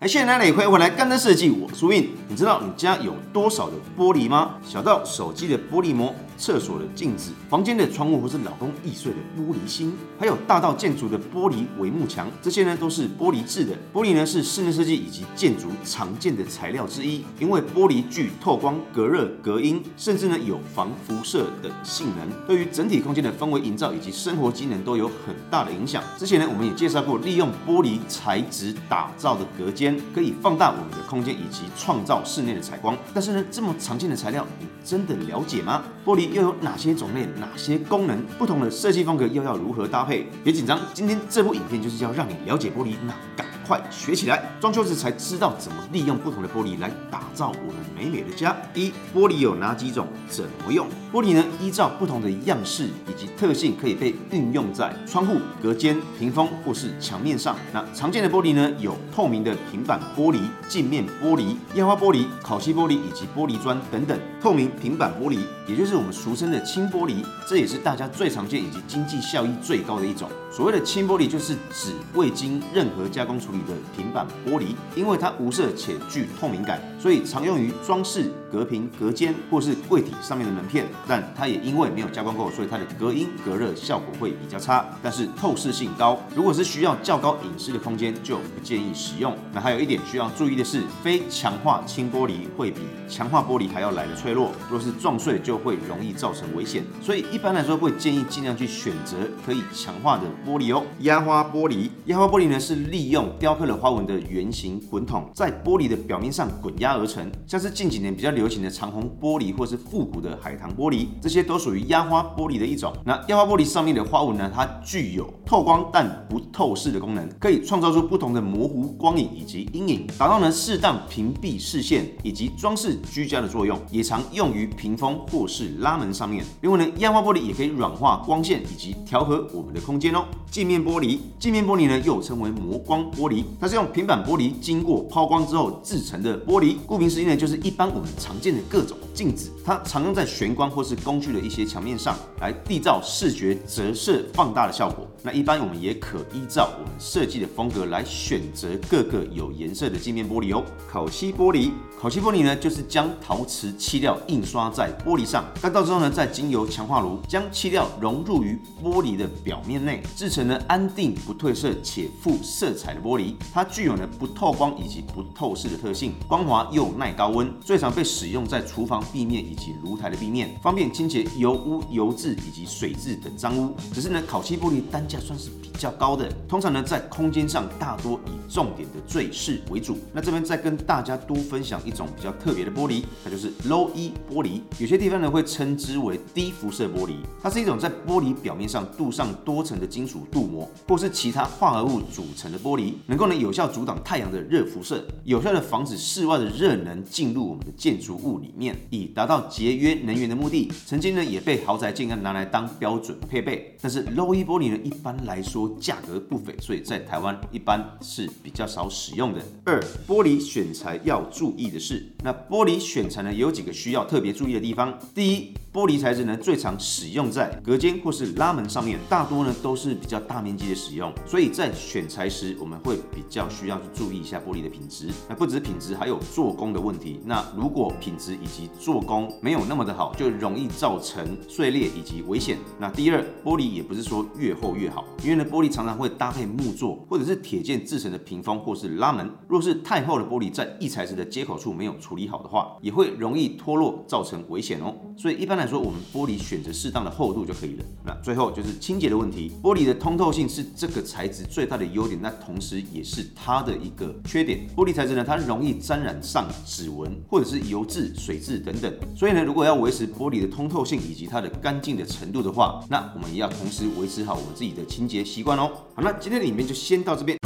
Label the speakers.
Speaker 1: 哎，谢谢奶奶也欢迎回来干的设计，我是苏印。你知道你家有多少的玻璃吗？小到手机的玻璃膜。厕所的镜子、房间的窗户，或是老公易碎的玻璃心，还有大到建筑的玻璃帷幕墙，这些呢都是玻璃制的。玻璃呢是室内设计以及建筑常见的材料之一，因为玻璃具透光、隔热、隔音，甚至呢有防辐射的性能，对于整体空间的氛围营造以及生活机能都有很大的影响。之前呢我们也介绍过，利用玻璃材质打造的隔间，可以放大我们的空间以及创造室内的采光。但是呢这么常见的材料，你真的了解吗？玻璃又有哪些种类、哪些功能？不同的设计风格又要如何搭配？别紧张，今天这部影片就是要让你了解玻璃，那赶快学起来！装修时才知道怎么利用不同的玻璃来打造我们美美的家。一、玻璃有哪几种？怎么用？玻璃呢，依照不同的样式以及特性，可以被运用在窗户、隔间、屏风或是墙面上。那常见的玻璃呢，有透明的平板玻璃、镜面玻璃、压花玻璃、烤漆玻璃以及玻璃砖等等。透明平板玻璃，也就是我们俗称的轻玻璃，这也是大家最常见以及经济效益最高的一种。所谓的轻玻璃，就是指未经任何加工处理的平板玻璃，因为它无色且具透明感，所以常用于装饰、隔屏、隔间或是柜体上面的门片。但它也因为没有加工过，所以它的隔音、隔热效果会比较差。但是透视性高，如果是需要较高隐私的空间，就不建议使用。那还有一点需要注意的是，非强化轻玻璃会比强化玻璃还要来的脆弱，若是撞碎就会容易造成危险。所以一般来说会建议尽量去选择可以强化的玻璃哦。压花玻璃，压花玻璃呢是利用。雕雕刻了花纹的圆形滚筒，在玻璃的表面上滚压而成，像是近几年比较流行的长虹玻璃，或是复古的海棠玻璃。玻璃这些都属于压花玻璃的一种。那压花玻璃上面的花纹呢，它具有透光但不透视的功能，可以创造出不同的模糊光影以及阴影，达到呢适当屏蔽视线以及装饰居家的作用，也常用于屏风或是拉门上面。另外呢，压花玻璃也可以软化光线以及调和我们的空间哦。镜面玻璃，镜面玻璃呢又称为磨光玻璃，它是用平板玻璃经过抛光之后制成的玻璃。顾名思义呢，就是一般我们常见的各种镜子，它常用在玄关或是工具的一些墙面上来缔造视觉折射放大的效果。那一般我们也可依照我们设计的风格来选择各个有颜色的镜面玻璃哦。烤漆玻璃，烤漆玻璃呢就是将陶瓷漆料印刷在玻璃上，干燥之后呢，再经由强化炉将漆料融入于玻璃的表面内，制成呢安定不褪色且富色彩的玻璃。它具有呢不透光以及不透视的特性，光滑又耐高温，最常被使用在厨房壁面以及炉台的壁面，方便清洁油污、油渍以及水渍等脏污。只是呢，烤漆玻璃单价算是比较高的，通常呢在空间上大多以重点的坠饰为主。那这边再跟大家多分享一种比较特别的玻璃，它就是 Low E 玻璃，有些地方呢会称之为低辐射玻璃。它是一种在玻璃表面上镀上多层的金属镀膜或是其他化合物组成的玻璃，能够呢有效阻挡太阳的热辐射，有效的防止室外的热能进入我们的建筑物里面，以达到节约能源的目的。曾经呢也被豪宅建案拿来当标准配备。但是 Low E 玻璃呢一一般来说价格不菲，所以在台湾一般是比较少使用的。二、玻璃选材要注意的是，那玻璃选材呢有几个需要特别注意的地方。第一，玻璃材质呢最常使用在隔间或是拉门上面，大多呢都是比较大面积的使用，所以在选材时我们会比较需要去注意一下玻璃的品质。那不止品质，还有做工的问题。那如果品质以及做工没有那么的好，就容易造成碎裂以及危险。那第二，玻璃也不是说越厚越好，因为呢玻璃常常会搭配木作或者是铁件制成的屏风或是拉门，若是太厚的玻璃在异材质的接口处没有处理好的话，也会容易脱落造成危险哦。所以一般来说，我们玻璃选择适当的厚度就可以了。那最后就是清洁的问题，玻璃的通透性是这个材质最大的优点，那同时也是它的一个缺点。玻璃材质呢，它容易沾染上指纹或者是油渍、水渍等等。所以呢，如果要维持玻璃的通透性以及它的干净的程度的话，那我们也要同时维持好我们自己的清洁习惯哦。好，那今天的影片就先到这边。